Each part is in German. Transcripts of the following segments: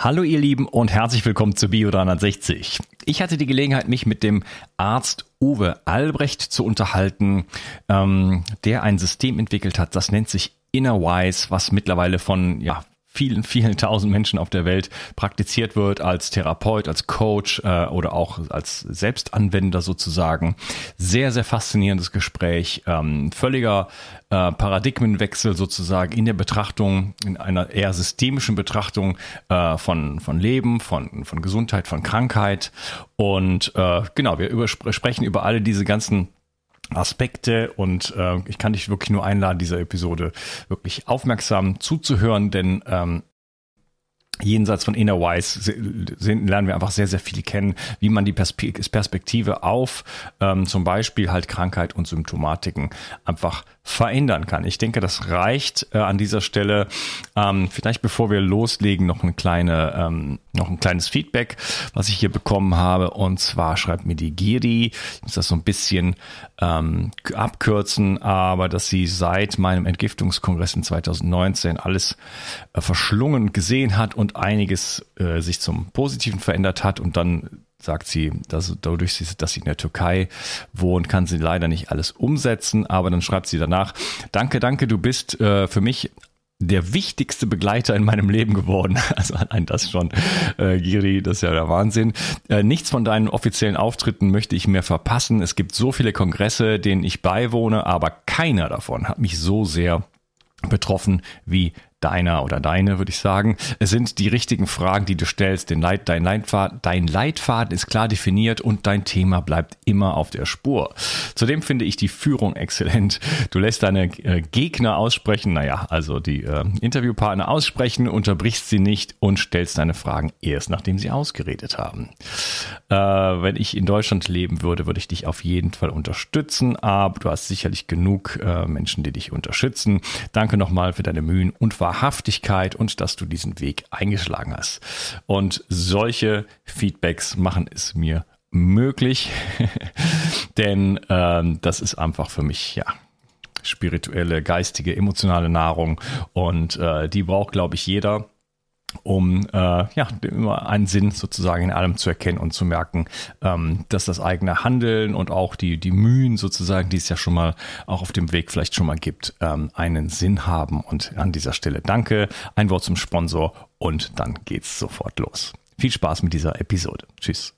Hallo ihr Lieben und herzlich willkommen zu Bio 360. Ich hatte die Gelegenheit, mich mit dem Arzt Uwe Albrecht zu unterhalten, ähm, der ein System entwickelt hat, das nennt sich Innerwise, was mittlerweile von ja, vielen, vielen tausend Menschen auf der Welt praktiziert wird als Therapeut, als Coach äh, oder auch als Selbstanwender sozusagen. Sehr, sehr faszinierendes Gespräch, ähm, völliger äh, Paradigmenwechsel sozusagen in der Betrachtung, in einer eher systemischen Betrachtung äh, von, von Leben, von, von Gesundheit, von Krankheit. Und äh, genau, wir sprechen über alle diese ganzen Aspekte und äh, ich kann dich wirklich nur einladen, dieser Episode wirklich aufmerksam zuzuhören, denn ähm, jenseits von Innerwise lernen wir einfach sehr, sehr viel kennen, wie man die Perspektive auf ähm, zum Beispiel halt Krankheit und Symptomatiken einfach verändern kann. Ich denke, das reicht äh, an dieser Stelle. Ähm, vielleicht bevor wir loslegen, noch eine kleine, ähm, noch ein kleines Feedback, was ich hier bekommen habe. Und zwar schreibt mir die Giri, ich muss das so ein bisschen ähm, abkürzen, aber dass sie seit meinem Entgiftungskongress in 2019 alles äh, verschlungen gesehen hat und einiges äh, sich zum Positiven verändert hat und dann sagt sie, dass dadurch, dass sie in der Türkei wohnt, kann sie leider nicht alles umsetzen. Aber dann schreibt sie danach, danke, danke, du bist äh, für mich der wichtigste Begleiter in meinem Leben geworden. Also allein das schon, äh, Giri, das ist ja der Wahnsinn. Äh, nichts von deinen offiziellen Auftritten möchte ich mehr verpassen. Es gibt so viele Kongresse, denen ich beiwohne, aber keiner davon hat mich so sehr betroffen wie deiner oder deine, würde ich sagen. Sind die richtigen Fragen, die du stellst. Den Leit, dein, Leitfaden, dein Leitfaden ist klar definiert und dein Thema bleibt immer auf der Spur. Zudem finde ich die Führung exzellent. Du lässt deine äh, Gegner aussprechen, naja, also die äh, Interviewpartner aussprechen, unterbrichst sie nicht und stellst deine Fragen erst, nachdem sie ausgeredet haben. Äh, wenn ich in Deutschland leben würde, würde ich dich auf jeden Fall unterstützen, aber du hast sicherlich genug äh, Menschen, die dich unterstützen. Danke nochmal für deine Mühen und Wahrheit Wahrhaftigkeit und dass du diesen Weg eingeschlagen hast. Und solche Feedbacks machen es mir möglich, denn ähm, das ist einfach für mich ja spirituelle, geistige, emotionale Nahrung und äh, die braucht, glaube ich, jeder um äh, ja immer einen Sinn sozusagen in allem zu erkennen und zu merken, ähm, dass das eigene Handeln und auch die die Mühen sozusagen, die es ja schon mal auch auf dem Weg vielleicht schon mal gibt, ähm, einen Sinn haben. Und an dieser Stelle danke, ein Wort zum Sponsor und dann geht's sofort los. Viel Spaß mit dieser Episode. Tschüss.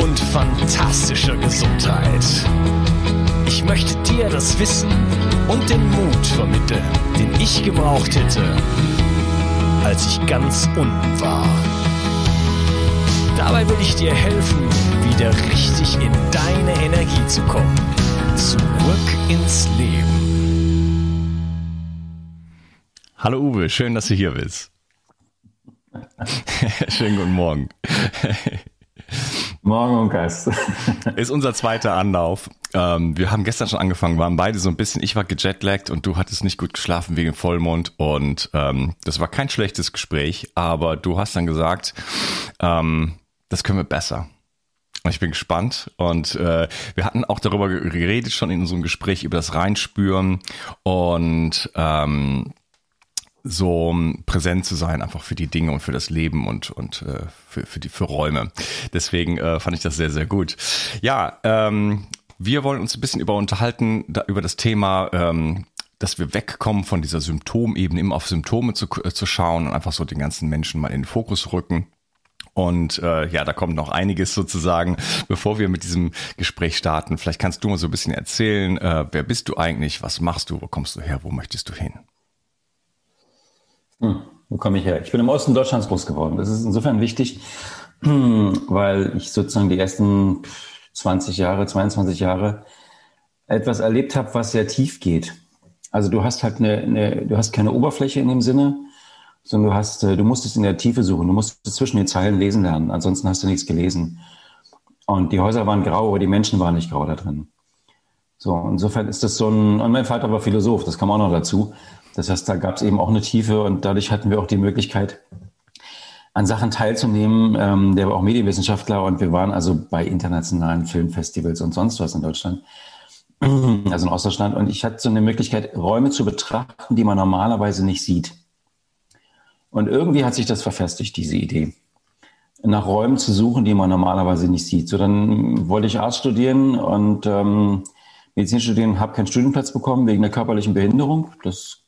und fantastischer Gesundheit. Ich möchte dir das Wissen und den Mut vermitteln, den ich gebraucht hätte, als ich ganz unten war. Dabei will ich dir helfen, wieder richtig in deine Energie zu kommen. Zurück ins Leben. Hallo Uwe, schön, dass du hier bist. Schönen guten Morgen. Morgen und Gast. Ist unser zweiter Anlauf. Ähm, wir haben gestern schon angefangen, waren beide so ein bisschen, ich war gejetlaggt und du hattest nicht gut geschlafen wegen Vollmond und ähm, das war kein schlechtes Gespräch, aber du hast dann gesagt, ähm, das können wir besser. Ich bin gespannt und äh, wir hatten auch darüber geredet schon in unserem Gespräch über das Reinspüren und ähm, so präsent zu sein, einfach für die Dinge und für das Leben und, und äh, für, für die für Räume. Deswegen äh, fand ich das sehr, sehr gut. Ja, ähm, wir wollen uns ein bisschen über unterhalten, da, über das Thema, ähm, dass wir wegkommen von dieser Symptomebene, immer auf Symptome zu, äh, zu schauen und einfach so den ganzen Menschen mal in den Fokus rücken. Und äh, ja, da kommt noch einiges sozusagen, bevor wir mit diesem Gespräch starten. Vielleicht kannst du mal so ein bisschen erzählen, äh, wer bist du eigentlich, was machst du, wo kommst du her, wo möchtest du hin? Komme ich her? Ich bin im Osten Deutschlands groß geworden. Das ist insofern wichtig, weil ich sozusagen die ersten 20 Jahre, 22 Jahre etwas erlebt habe, was sehr tief geht. Also du hast halt eine, eine, du hast keine Oberfläche in dem Sinne, sondern du hast, äh, du musst es in der Tiefe suchen. Du musst zwischen den Zeilen lesen lernen. Ansonsten hast du nichts gelesen. Und die Häuser waren grau, aber die Menschen waren nicht grau da drin. So, insofern ist das so ein, und mein Vater war Philosoph, das kam auch noch dazu. Das heißt, da gab es eben auch eine Tiefe und dadurch hatten wir auch die Möglichkeit, an Sachen teilzunehmen. Ähm, der war auch Medienwissenschaftler und wir waren also bei internationalen Filmfestivals und sonst was in Deutschland, also in Ostdeutschland. Und ich hatte so eine Möglichkeit, Räume zu betrachten, die man normalerweise nicht sieht. Und irgendwie hat sich das verfestigt, diese Idee. Nach Räumen zu suchen, die man normalerweise nicht sieht. So, dann wollte ich Arzt studieren und ähm, Medizin studieren, habe keinen Studienplatz bekommen wegen der körperlichen Behinderung. Das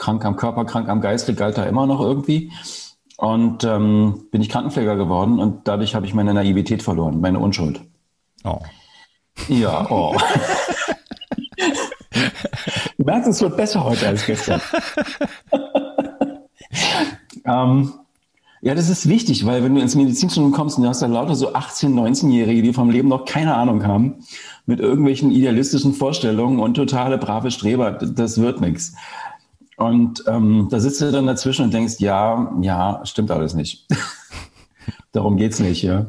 krank am Körper, krank am Geiste galt da immer noch irgendwie. Und ähm, bin ich Krankenpfleger geworden und dadurch habe ich meine Naivität verloren, meine Unschuld. Oh. Ja, oh. du merkst, es wird besser heute als gestern. ähm, ja, das ist wichtig, weil wenn du ins Medizinstudium kommst und du hast da lauter so 18-, 19-Jährige, die vom Leben noch keine Ahnung haben, mit irgendwelchen idealistischen Vorstellungen und totale brave Streber, das wird nichts. Und ähm, da sitzt du dann dazwischen und denkst, ja, ja, stimmt alles nicht. Darum geht's nicht, ja.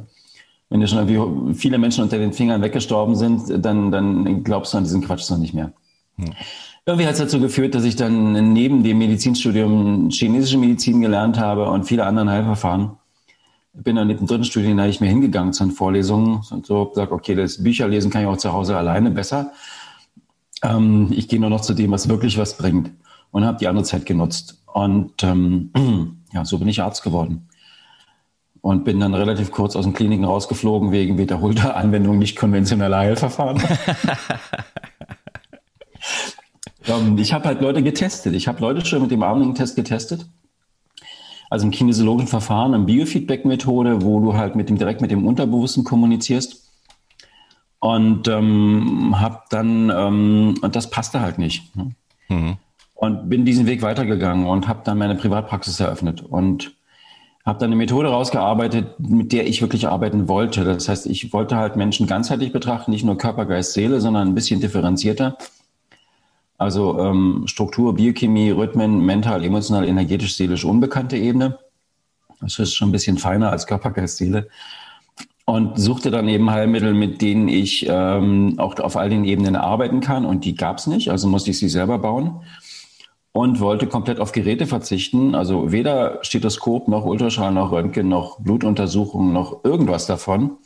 Wenn dir schon irgendwie viele Menschen unter den Fingern weggestorben sind, dann, dann glaubst du an diesen Quatsch noch nicht mehr. Hm. Irgendwie hat es dazu geführt, dass ich dann neben dem Medizinstudium chinesische Medizin gelernt habe und viele anderen Heilverfahren. Bin dann neben dem dritten Studium da nicht mehr hingegangen zu den Vorlesungen und so gesagt, okay, das Bücherlesen kann ich auch zu Hause alleine besser. Ähm, ich gehe nur noch zu dem, was wirklich was bringt und habe die andere Zeit genutzt. Und ähm, ja, so bin ich Arzt geworden. Und bin dann relativ kurz aus den Kliniken rausgeflogen wegen wiederholter Anwendung nicht konventioneller Heilverfahren. ähm, ich habe halt Leute getestet. Ich habe Leute schon mit dem Armling-Test getestet. Also im kinesiologischen Verfahren, eine Biofeedback-Methode, wo du halt mit dem, direkt mit dem Unterbewussten kommunizierst. Und ähm, habe dann, ähm, und das passte halt nicht. Ne? Mhm und bin diesen Weg weitergegangen und habe dann meine Privatpraxis eröffnet und habe dann eine Methode rausgearbeitet, mit der ich wirklich arbeiten wollte. Das heißt, ich wollte halt Menschen ganzheitlich betrachten, nicht nur Körper, Geist, Seele, sondern ein bisschen differenzierter. Also ähm, Struktur, Biochemie, Rhythmen, mental, emotional, energetisch, seelisch, unbekannte Ebene. Das ist schon ein bisschen feiner als Körper, Geist, Seele. Und suchte dann eben Heilmittel, mit denen ich ähm, auch auf all den Ebenen arbeiten kann. Und die gab es nicht, also musste ich sie selber bauen und wollte komplett auf Geräte verzichten. Also weder Stethoskop noch Ultraschall noch Röntgen noch Blutuntersuchungen noch irgendwas davon.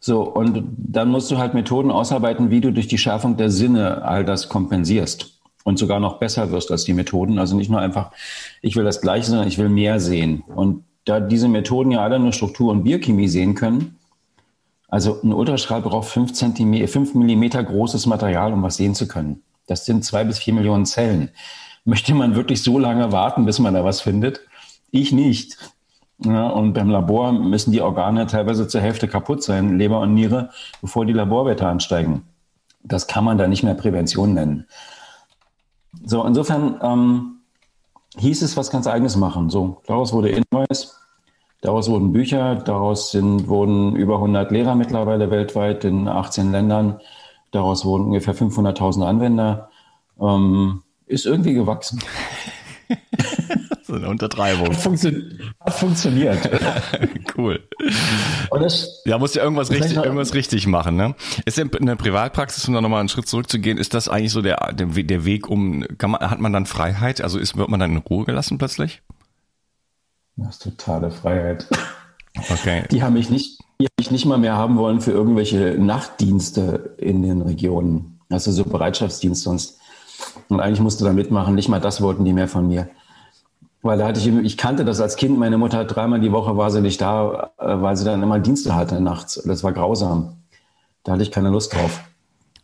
So, und dann musst du halt Methoden ausarbeiten, wie du durch die Schärfung der Sinne all das kompensierst und sogar noch besser wirst als die Methoden. Also nicht nur einfach, ich will das Gleiche, sondern ich will mehr sehen. Und da diese Methoden ja alle nur Struktur und Biochemie sehen können, also ein Ultraschall braucht fünf Zentimeter, fünf Millimeter großes Material, um was sehen zu können. Das sind zwei bis vier Millionen Zellen. Möchte man wirklich so lange warten, bis man da was findet? Ich nicht. Ja, und beim Labor müssen die Organe teilweise zur Hälfte kaputt sein, Leber und Niere, bevor die Laborwerte ansteigen. Das kann man da nicht mehr Prävention nennen. So, insofern ähm, hieß es was ganz Eigenes machen. So, daraus wurde Invoice. Daraus wurden Bücher, daraus sind, wurden über 100 Lehrer mittlerweile weltweit in 18 Ländern. Daraus wurden ungefähr 500.000 Anwender. Ähm, ist irgendwie gewachsen. so eine Untertreibung. Hat, funktio hat funktioniert. cool. Das, ja, muss ja irgendwas richtig, irgendwas richtig machen, ne? Ist in der Privatpraxis, um da nochmal einen Schritt zurückzugehen, ist das eigentlich so der, der, der Weg, um, kann man, hat man dann Freiheit? Also ist, wird man dann in Ruhe gelassen plötzlich? Das ist totale Freiheit. Okay. Die haben mich nicht, die haben mich nicht mal mehr haben wollen für irgendwelche Nachtdienste in den Regionen. Also so Bereitschaftsdienst sonst. Und eigentlich musste da mitmachen. Nicht mal das wollten die mehr von mir. Weil da hatte ich, ich kannte das als Kind. Meine Mutter hat dreimal die Woche war sie nicht da, äh, weil sie dann immer Dienste hatte nachts. Das war grausam. Da hatte ich keine Lust drauf.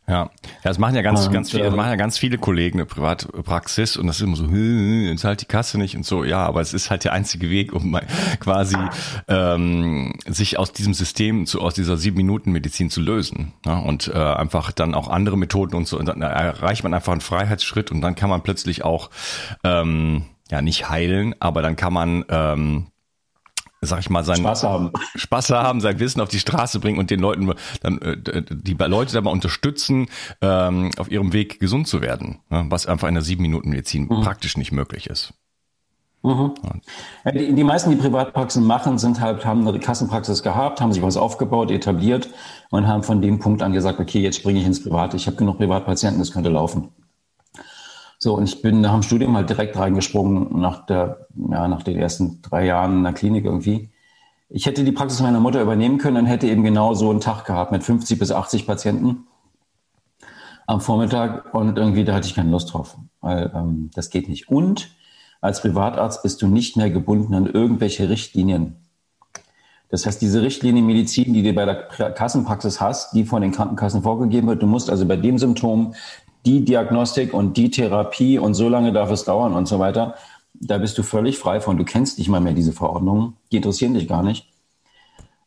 Ja, ja das machen ja ganz, ganz viele, das machen ja ganz viele Kollegen eine Privatpraxis und das ist immer so, jetzt halt die Kasse nicht und so. Ja, aber es ist halt der einzige Weg, um quasi ähm, sich aus diesem System, zu, aus dieser sieben Minuten Medizin zu lösen. Ja, und äh, einfach dann auch andere Methoden und so. Und dann erreicht man einfach einen Freiheitsschritt und dann kann man plötzlich auch ähm, ja nicht heilen, aber dann kann man ähm, sag ich mal, seinen Spaß haben. Spaß haben, sein Wissen auf die Straße bringen und den Leuten dann äh, die Leute dabei unterstützen, ähm, auf ihrem Weg gesund zu werden, ne? was einfach in der sieben Minuten Medizin mhm. praktisch nicht möglich ist. Mhm. Ja, die, die, meisten, die Privatpraxen machen, sind halt, haben eine Kassenpraxis gehabt, haben sich was aufgebaut, etabliert und haben von dem Punkt an gesagt, okay, jetzt springe ich ins Private. Ich habe genug Privatpatienten, das könnte laufen. So, und ich bin nach dem Studium halt direkt reingesprungen, nach, der, ja, nach den ersten drei Jahren in der Klinik irgendwie. Ich hätte die Praxis meiner Mutter übernehmen können und hätte eben genau so einen Tag gehabt mit 50 bis 80 Patienten am Vormittag und irgendwie da hatte ich keine Lust drauf, weil ähm, das geht nicht. Und als Privatarzt bist du nicht mehr gebunden an irgendwelche Richtlinien. Das heißt, diese Richtlinienmedizin, die du bei der Kassenpraxis hast, die von den Krankenkassen vorgegeben wird, du musst also bei dem Symptom die Diagnostik und die Therapie und so lange darf es dauern und so weiter. Da bist du völlig frei von. Du kennst nicht mal mehr diese Verordnungen. Die interessieren dich gar nicht.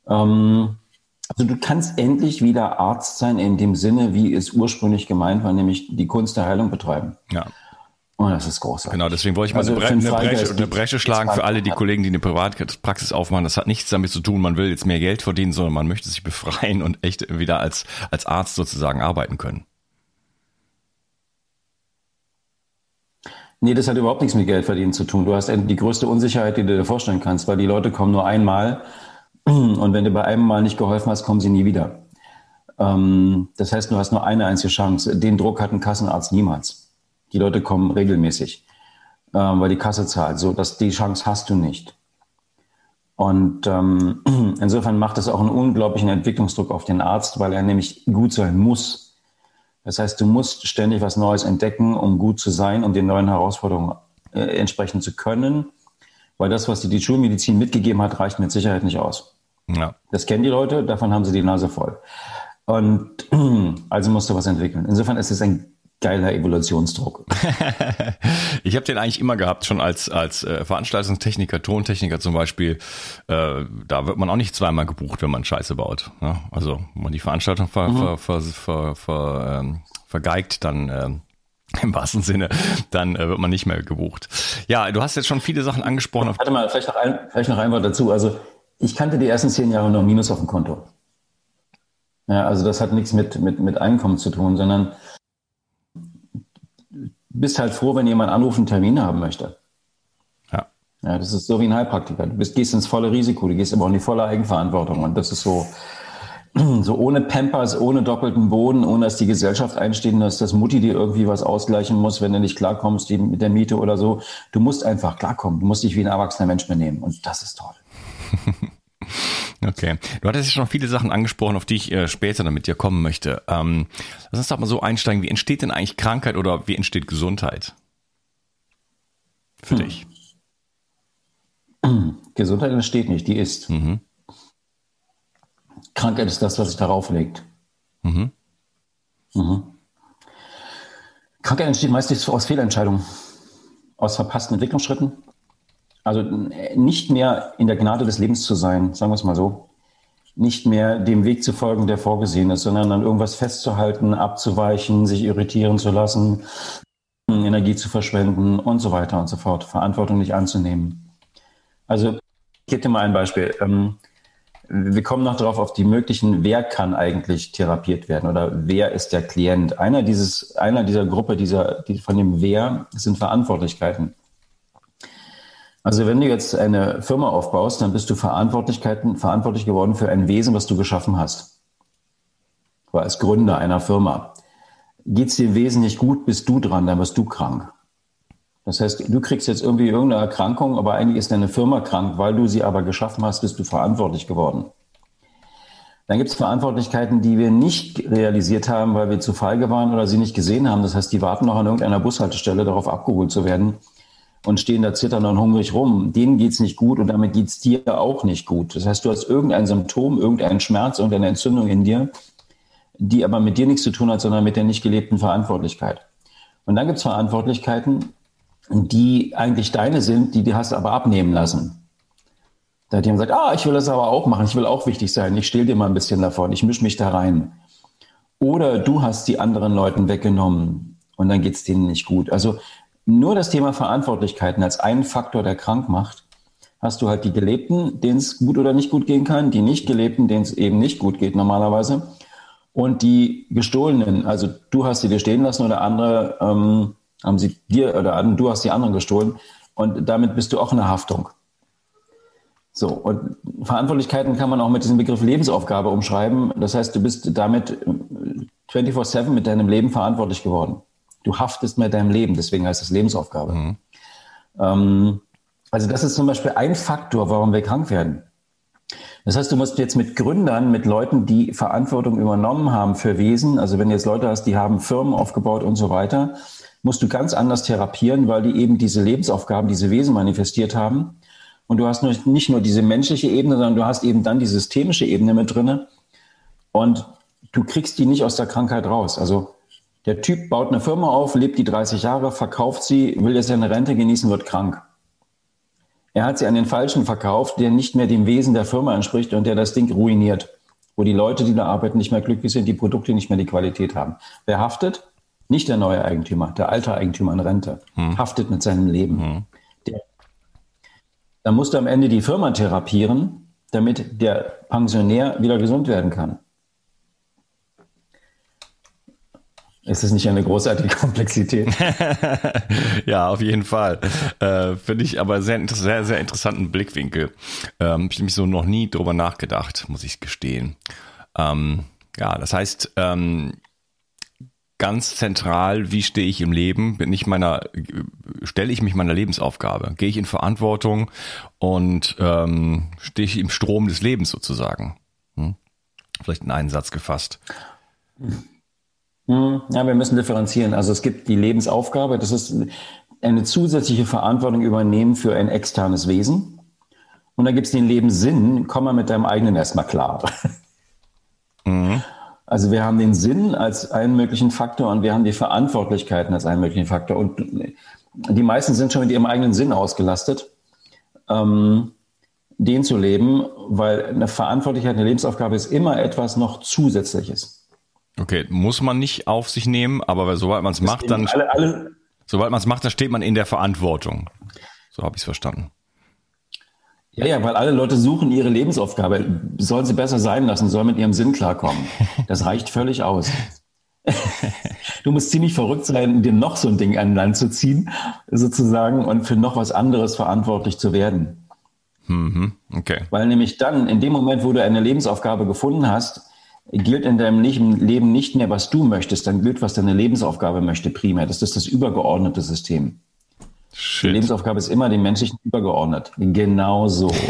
Ähm, also du kannst endlich wieder Arzt sein in dem Sinne, wie es ursprünglich gemeint war, nämlich die Kunst der Heilung betreiben. Ja. Und das ist großartig. Genau, deswegen wollte ich mal also eine, Bre eine, Breche, eine Bresche schlagen für alle die Kollegen, die eine Privatpraxis aufmachen. Das hat nichts damit zu tun, man will jetzt mehr Geld verdienen, sondern man möchte sich befreien und echt wieder als, als Arzt sozusagen arbeiten können. Nee, das hat überhaupt nichts mit Geldverdienen zu tun. Du hast die größte Unsicherheit, die du dir vorstellen kannst, weil die Leute kommen nur einmal und wenn du bei einem Mal nicht geholfen hast, kommen sie nie wieder. Ähm, das heißt, du hast nur eine einzige Chance. Den Druck hat ein Kassenarzt niemals. Die Leute kommen regelmäßig, ähm, weil die Kasse zahlt. So, dass die Chance hast du nicht. Und ähm, insofern macht es auch einen unglaublichen Entwicklungsdruck auf den Arzt, weil er nämlich gut sein muss das heißt, du musst ständig was Neues entdecken, um gut zu sein, um den neuen Herausforderungen äh, entsprechen zu können. Weil das, was dir die Schulmedizin mitgegeben hat, reicht mit Sicherheit nicht aus. Ja. Das kennen die Leute, davon haben sie die Nase voll. Und also musst du was entwickeln. Insofern ist es ein geiler Evolutionsdruck. ich habe den eigentlich immer gehabt, schon als, als äh, Veranstaltungstechniker, Tontechniker zum Beispiel. Äh, da wird man auch nicht zweimal gebucht, wenn man Scheiße baut. Ne? Also wenn man die Veranstaltung ver, mhm. ver, ver, ver, ähm, vergeigt, dann äh, im wahrsten Sinne, dann äh, wird man nicht mehr gebucht. Ja, du hast jetzt schon viele Sachen angesprochen. Warte mal, vielleicht noch ein, vielleicht noch ein Wort dazu. Also ich kannte die ersten zehn Jahre noch Minus auf dem Konto. Ja, also das hat nichts mit, mit, mit Einkommen zu tun, sondern bist halt froh, wenn jemand anruft und Termine haben möchte. Ja. Ja, das ist so wie ein Heilpraktiker. Du bist, gehst ins volle Risiko, du gehst aber auch in die volle Eigenverantwortung. Und das ist so, so ohne Pampers, ohne doppelten Boden, ohne dass die Gesellschaft einsteht, dass das Mutti dir irgendwie was ausgleichen muss, wenn du nicht klarkommst mit der Miete oder so. Du musst einfach klarkommen. Du musst dich wie ein erwachsener Mensch benehmen. Und das ist toll. Okay. Du hattest ja schon viele Sachen angesprochen, auf die ich äh, später dann mit dir kommen möchte. Ähm, lass uns doch mal so einsteigen. Wie entsteht denn eigentlich Krankheit oder wie entsteht Gesundheit? Für hm. dich. Gesundheit entsteht nicht, die ist. Mhm. Krankheit ist das, was sich darauf legt. Mhm. Mhm. Krankheit entsteht meistens aus Fehlentscheidungen, aus verpassten Entwicklungsschritten, also nicht mehr in der Gnade des Lebens zu sein, sagen wir es mal so. Nicht mehr dem Weg zu folgen, der vorgesehen ist, sondern an irgendwas festzuhalten, abzuweichen, sich irritieren zu lassen, Energie zu verschwenden und so weiter und so fort. Verantwortung nicht anzunehmen. Also gebe dir mal ein Beispiel. Ähm, wir kommen noch darauf auf die möglichen, wer kann eigentlich therapiert werden oder wer ist der Klient. Einer, dieses, einer dieser Gruppe, dieser, die, von dem Wer sind Verantwortlichkeiten. Also wenn du jetzt eine Firma aufbaust, dann bist du Verantwortlichkeiten, verantwortlich geworden für ein Wesen, was du geschaffen hast. War als Gründer einer Firma. Geht es dem Wesen nicht gut, bist du dran, dann wirst du krank. Das heißt, du kriegst jetzt irgendwie irgendeine Erkrankung, aber eigentlich ist deine Firma krank, weil du sie aber geschaffen hast, bist du verantwortlich geworden. Dann gibt es Verantwortlichkeiten, die wir nicht realisiert haben, weil wir zu feige waren oder sie nicht gesehen haben. Das heißt, die warten noch an irgendeiner Bushaltestelle darauf abgeholt zu werden und stehen da zitternd und hungrig rum. Denen geht's nicht gut und damit geht's dir auch nicht gut. Das heißt, du hast irgendein Symptom, irgendeinen Schmerz, irgendeine Entzündung in dir, die aber mit dir nichts zu tun hat, sondern mit der nicht gelebten Verantwortlichkeit. Und dann gibt's Verantwortlichkeiten, die eigentlich deine sind, die du hast aber abnehmen lassen. Da hat jemand gesagt, ah, ich will das aber auch machen, ich will auch wichtig sein, ich stehl dir mal ein bisschen davon, ich mische mich da rein. Oder du hast die anderen Leuten weggenommen und dann geht's denen nicht gut. Also nur das Thema Verantwortlichkeiten als einen Faktor, der krank macht, hast du halt die Gelebten, denen es gut oder nicht gut gehen kann, die nicht Gelebten, denen es eben nicht gut geht normalerweise und die Gestohlenen. Also du hast sie dir stehen lassen oder andere ähm, haben sie dir oder du hast die anderen gestohlen und damit bist du auch in der Haftung. So, und Verantwortlichkeiten kann man auch mit diesem Begriff Lebensaufgabe umschreiben. Das heißt, du bist damit 24-7 äh, mit deinem Leben verantwortlich geworden. Du haftest mit deinem Leben, deswegen heißt es Lebensaufgabe. Mhm. Ähm, also das ist zum Beispiel ein Faktor, warum wir krank werden. Das heißt, du musst jetzt mit Gründern, mit Leuten, die Verantwortung übernommen haben für Wesen, also wenn du jetzt Leute hast, die haben Firmen aufgebaut und so weiter, musst du ganz anders therapieren, weil die eben diese Lebensaufgaben, diese Wesen manifestiert haben. Und du hast nicht nur diese menschliche Ebene, sondern du hast eben dann die systemische Ebene mit drinne. Und du kriegst die nicht aus der Krankheit raus. Also der Typ baut eine Firma auf, lebt die 30 Jahre, verkauft sie, will jetzt seine Rente genießen, wird krank. Er hat sie an den Falschen verkauft, der nicht mehr dem Wesen der Firma entspricht und der das Ding ruiniert. Wo die Leute, die da arbeiten, nicht mehr glücklich sind, die Produkte nicht mehr die Qualität haben. Wer haftet? Nicht der neue Eigentümer, der alte Eigentümer in Rente, hm. haftet mit seinem Leben. Hm. Der, dann musst du am Ende die Firma therapieren, damit der Pensionär wieder gesund werden kann. Ist es nicht eine großartige Komplexität? ja, auf jeden Fall. Äh, Finde ich aber sehr, sehr, sehr interessanten Blickwinkel. Ähm, ich habe mich so noch nie drüber nachgedacht, muss ich gestehen. Ähm, ja, das heißt, ähm, ganz zentral, wie stehe ich im Leben? Bin ich meiner, stelle ich mich meiner Lebensaufgabe? Gehe ich in Verantwortung und ähm, stehe ich im Strom des Lebens sozusagen? Hm? Vielleicht in einen Satz gefasst. Hm, ja, wir müssen differenzieren. Also es gibt die Lebensaufgabe, das ist eine zusätzliche Verantwortung übernehmen für ein externes Wesen. Und dann gibt es den Lebenssinn, komm mal mit deinem eigenen erstmal klar. Mhm. Also wir haben den Sinn als einen möglichen Faktor und wir haben die Verantwortlichkeiten als einen möglichen Faktor. Und die meisten sind schon mit ihrem eigenen Sinn ausgelastet, ähm, den zu leben, weil eine Verantwortlichkeit, eine Lebensaufgabe ist immer etwas noch Zusätzliches. Okay, muss man nicht auf sich nehmen, aber sobald man es macht, dann alle, alle, sobald man es macht, dann steht man in der Verantwortung. So habe ich es verstanden. Ja, ja, weil alle Leute suchen ihre Lebensaufgabe. Sollen sie besser sein lassen, sollen mit ihrem Sinn klarkommen. Das reicht völlig aus. Du musst ziemlich verrückt sein, dir noch so ein Ding an Land zu ziehen, sozusagen, und für noch was anderes verantwortlich zu werden. Mhm, okay. Weil nämlich dann, in dem Moment, wo du eine Lebensaufgabe gefunden hast, gilt in deinem Leben nicht mehr, was du möchtest, dann gilt, was deine Lebensaufgabe möchte primär. Das ist das übergeordnete System. Shit. Die Lebensaufgabe ist immer dem Menschlichen übergeordnet. Genau so.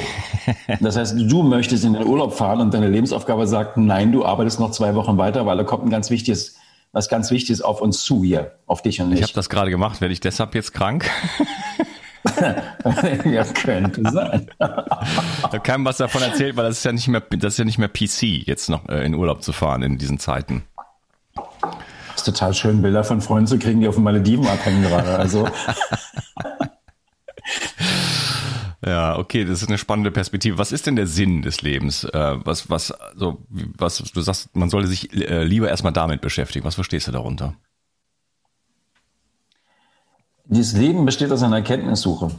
Das heißt, du möchtest in den Urlaub fahren und deine Lebensaufgabe sagt, nein, du arbeitest noch zwei Wochen weiter, weil da kommt ein ganz wichtiges, was ganz Wichtiges auf uns zu hier, auf dich und mich. Ich habe das gerade gemacht. Werde ich deshalb jetzt krank? ja, könnte sein. Ich habe keinem was davon erzählt, weil das ist ja nicht mehr, das ist ja nicht mehr PC, jetzt noch äh, in Urlaub zu fahren in diesen Zeiten. Das ist total schön, Bilder von Freunden zu kriegen, die auf den Malediven abhängen gerade. Also. Ja, okay, das ist eine spannende Perspektive. Was ist denn der Sinn des Lebens? Äh, was, was, so, was, du sagst, man sollte sich äh, lieber erstmal damit beschäftigen. Was verstehst du darunter? Dieses Leben besteht aus einer Erkenntnissuche.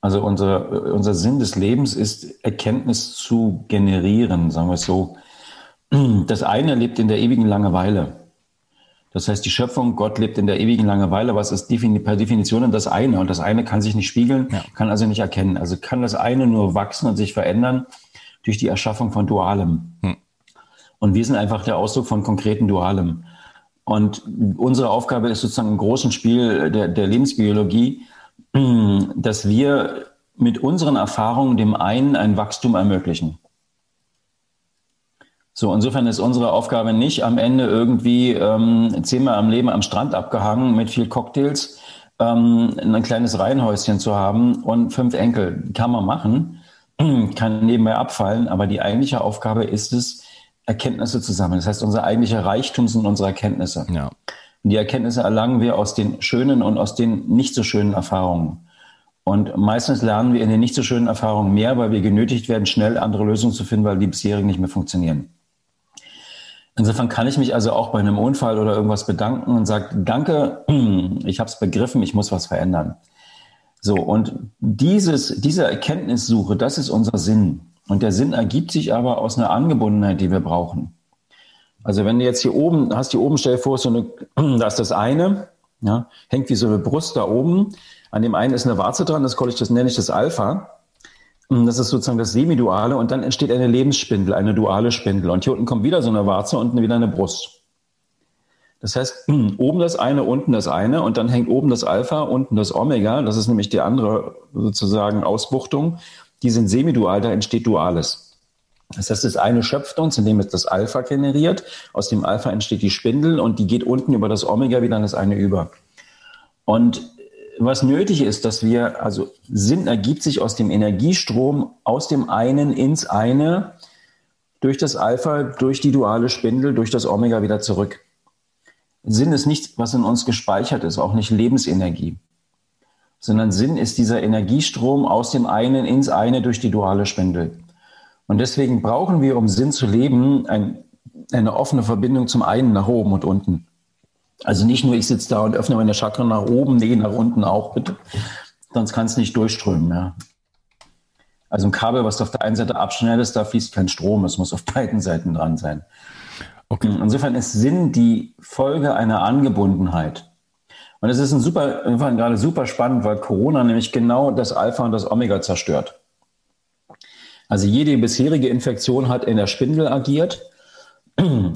Also unser, unser Sinn des Lebens ist, Erkenntnis zu generieren, sagen wir es so. Das eine lebt in der ewigen Langeweile. Das heißt, die Schöpfung, Gott lebt in der ewigen Langeweile, was ist per Definition das eine. Und das eine kann sich nicht spiegeln, ja. kann also nicht erkennen. Also kann das eine nur wachsen und sich verändern durch die Erschaffung von Dualem. Hm. Und wir sind einfach der Ausdruck von konkreten Dualem. Und unsere Aufgabe ist sozusagen im großen Spiel der, der Lebensbiologie, dass wir mit unseren Erfahrungen dem einen ein Wachstum ermöglichen. So, insofern ist unsere Aufgabe nicht am Ende irgendwie ähm, zehnmal am Leben am Strand abgehangen mit viel Cocktails, ähm, ein kleines Reihenhäuschen zu haben und fünf Enkel. Kann man machen, kann nebenbei abfallen, aber die eigentliche Aufgabe ist es, Erkenntnisse zu sammeln. Das heißt, unser eigentlicher Reichtum sind unsere Erkenntnisse. Ja. Und die Erkenntnisse erlangen wir aus den schönen und aus den nicht so schönen Erfahrungen. Und meistens lernen wir in den nicht so schönen Erfahrungen mehr, weil wir genötigt werden, schnell andere Lösungen zu finden, weil die bisherigen nicht mehr funktionieren. Insofern kann ich mich also auch bei einem Unfall oder irgendwas bedanken und sagen, danke, ich habe es begriffen, ich muss was verändern. So, und dieses, diese Erkenntnissuche, das ist unser Sinn. Und der Sinn ergibt sich aber aus einer Angebundenheit, die wir brauchen. Also wenn du jetzt hier oben, hast hier oben, stell dir vor, so eine, da ist das eine, ja, hängt wie so eine Brust da oben. An dem einen ist eine Warze dran, das, das nenne ich das Alpha. Das ist sozusagen das Semiduale und dann entsteht eine Lebensspindel, eine duale Spindel. Und hier unten kommt wieder so eine Warze, unten wieder eine Brust. Das heißt, oben das eine, unten das eine und dann hängt oben das Alpha, unten das Omega. Das ist nämlich die andere sozusagen Ausbuchtung. Die sind semidual, da entsteht Duales. Das heißt, das eine schöpft uns, indem es das Alpha generiert. Aus dem Alpha entsteht die Spindel und die geht unten über das Omega wieder an das eine über. Und was nötig ist, dass wir, also Sinn ergibt sich aus dem Energiestrom, aus dem einen ins eine, durch das Alpha, durch die duale Spindel, durch das Omega wieder zurück. Sinn ist nichts, was in uns gespeichert ist, auch nicht Lebensenergie, sondern Sinn ist dieser Energiestrom aus dem einen ins eine durch die duale Spindel. Und deswegen brauchen wir, um Sinn zu leben, ein, eine offene Verbindung zum einen nach oben und unten. Also nicht nur, ich sitze da und öffne meine Chakra nach oben, nee, nach unten auch bitte. Sonst kann es nicht durchströmen. Ja. Also ein Kabel, was auf der einen Seite abschneidest, da fließt kein Strom. Es muss auf beiden Seiten dran sein. Okay. Insofern ist Sinn die Folge einer Angebundenheit. Und es ist ein super, gerade super spannend, weil Corona nämlich genau das Alpha und das Omega zerstört. Also jede bisherige Infektion hat in der Spindel agiert.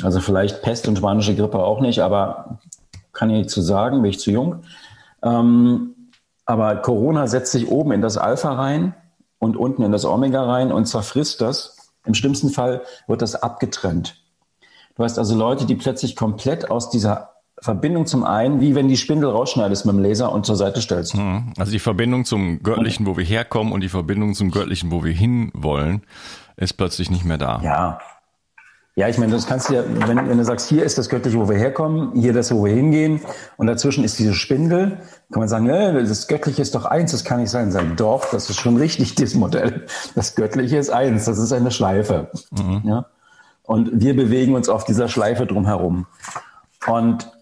Also vielleicht Pest und spanische Grippe auch nicht, aber kann ich nicht zu sagen, bin ich zu jung. Ähm, aber Corona setzt sich oben in das Alpha rein und unten in das Omega rein und zerfrisst das. Im schlimmsten Fall wird das abgetrennt. Du hast also Leute, die plötzlich komplett aus dieser Verbindung zum einen, wie wenn die Spindel rausschneidest mit dem Laser und zur Seite stellst. Mhm. Also die Verbindung zum Göttlichen, wo wir herkommen und die Verbindung zum Göttlichen, wo wir hinwollen, ist plötzlich nicht mehr da. Ja, ja, ich meine, das kannst du ja, wenn, wenn du sagst, hier ist das Göttliche, wo wir herkommen, hier das, wo wir hingehen, und dazwischen ist diese Spindel, kann man sagen, äh, das Göttliche ist doch eins, das kann nicht sein. Sagen, doch, das ist schon richtig, dieses Modell. Das Göttliche ist eins, das ist eine Schleife. Mhm. Ja? Und wir bewegen uns auf dieser Schleife drumherum. Und,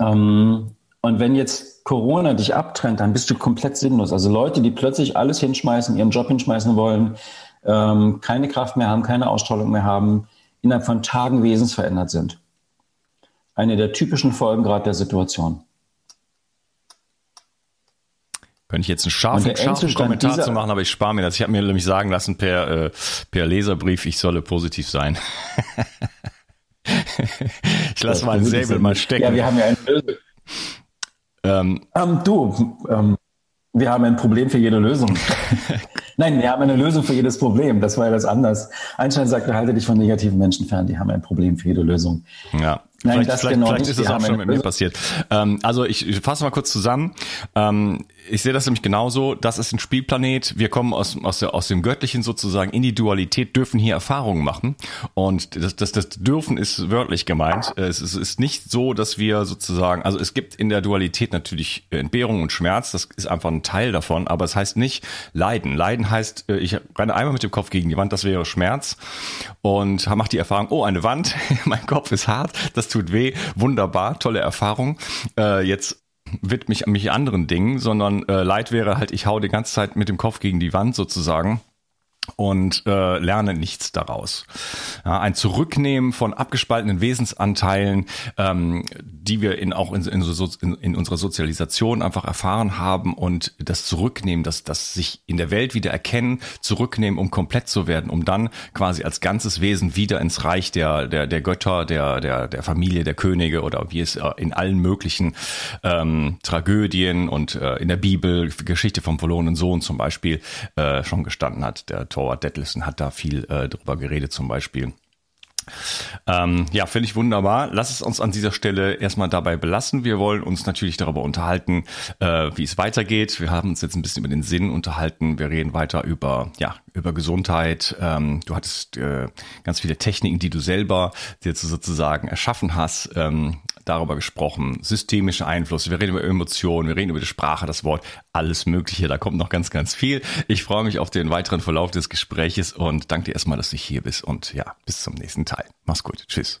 ähm, und wenn jetzt Corona dich abtrennt, dann bist du komplett sinnlos. Also Leute, die plötzlich alles hinschmeißen, ihren Job hinschmeißen wollen, ähm, keine Kraft mehr haben, keine Ausstrahlung mehr haben, innerhalb von Tagen wesensverändert sind. Eine der typischen Folgen gerade der Situation. Könnte ich jetzt einen scharfen, scharfen Kommentar zu machen, aber ich spare mir das. Ich habe mir nämlich sagen lassen per, äh, per Leserbrief, ich solle positiv sein. ich lasse mal ein Säbel mal stecken. Ja, wir haben ja eine Lösung. Ähm, ähm, du, ähm, wir haben ein Problem für jede Lösung. Nein, wir haben eine Lösung für jedes Problem. Das war ja das anders. Einstein sagte, halte dich von negativen Menschen fern. Die haben ein Problem für jede Lösung. Ja. Nein, vielleicht, das vielleicht, genau vielleicht nicht. ist es auch schon mit mir passiert. Ähm, also ich, ich fasse mal kurz zusammen. Ähm, ich sehe das nämlich genauso. Das ist ein Spielplanet. Wir kommen aus, aus, der, aus dem Göttlichen sozusagen in die Dualität, dürfen hier Erfahrungen machen. Und das, das, das dürfen ist wörtlich gemeint. Es ist, ist nicht so, dass wir sozusagen, also es gibt in der Dualität natürlich Entbehrung und Schmerz. Das ist einfach ein Teil davon. Aber es heißt nicht Leiden. Leiden heißt, äh, ich renne einmal mit dem Kopf gegen die Wand. Das wäre Schmerz. Und mache die Erfahrung, oh, eine Wand. mein Kopf ist hart. Das tut weh. Wunderbar. Tolle Erfahrung. Äh, jetzt widme ich mich anderen Dingen, sondern äh, Leid wäre halt, ich hau die ganze Zeit mit dem Kopf gegen die Wand sozusagen und äh, lerne nichts daraus. Ja, ein Zurücknehmen von abgespaltenen Wesensanteilen, ähm, die wir in, auch in, in, in, in unserer Sozialisation einfach erfahren haben und das Zurücknehmen, das, das sich in der Welt wieder erkennen, zurücknehmen, um komplett zu werden, um dann quasi als ganzes Wesen wieder ins Reich der, der, der Götter, der, der, der Familie, der Könige oder wie es äh, in allen möglichen ähm, Tragödien und äh, in der Bibel, Geschichte vom verlorenen Sohn zum Beispiel, äh, schon gestanden hat. Der Torwart Detlefsen hat da viel äh, drüber geredet zum Beispiel. Ähm, ja, finde ich wunderbar. Lass es uns an dieser Stelle erstmal dabei belassen. Wir wollen uns natürlich darüber unterhalten, äh, wie es weitergeht. Wir haben uns jetzt ein bisschen über den Sinn unterhalten. Wir reden weiter über, ja, über Gesundheit. Ähm, du hattest äh, ganz viele Techniken, die du selber jetzt sozusagen erschaffen hast. Ähm, darüber gesprochen, systemische Einflüsse, wir reden über Emotionen, wir reden über die Sprache, das Wort, alles Mögliche. Da kommt noch ganz, ganz viel. Ich freue mich auf den weiteren Verlauf des Gespräches und danke dir erstmal, dass du hier bist und ja, bis zum nächsten Teil. Mach's gut. Tschüss.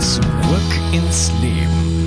Zurück ins Leben.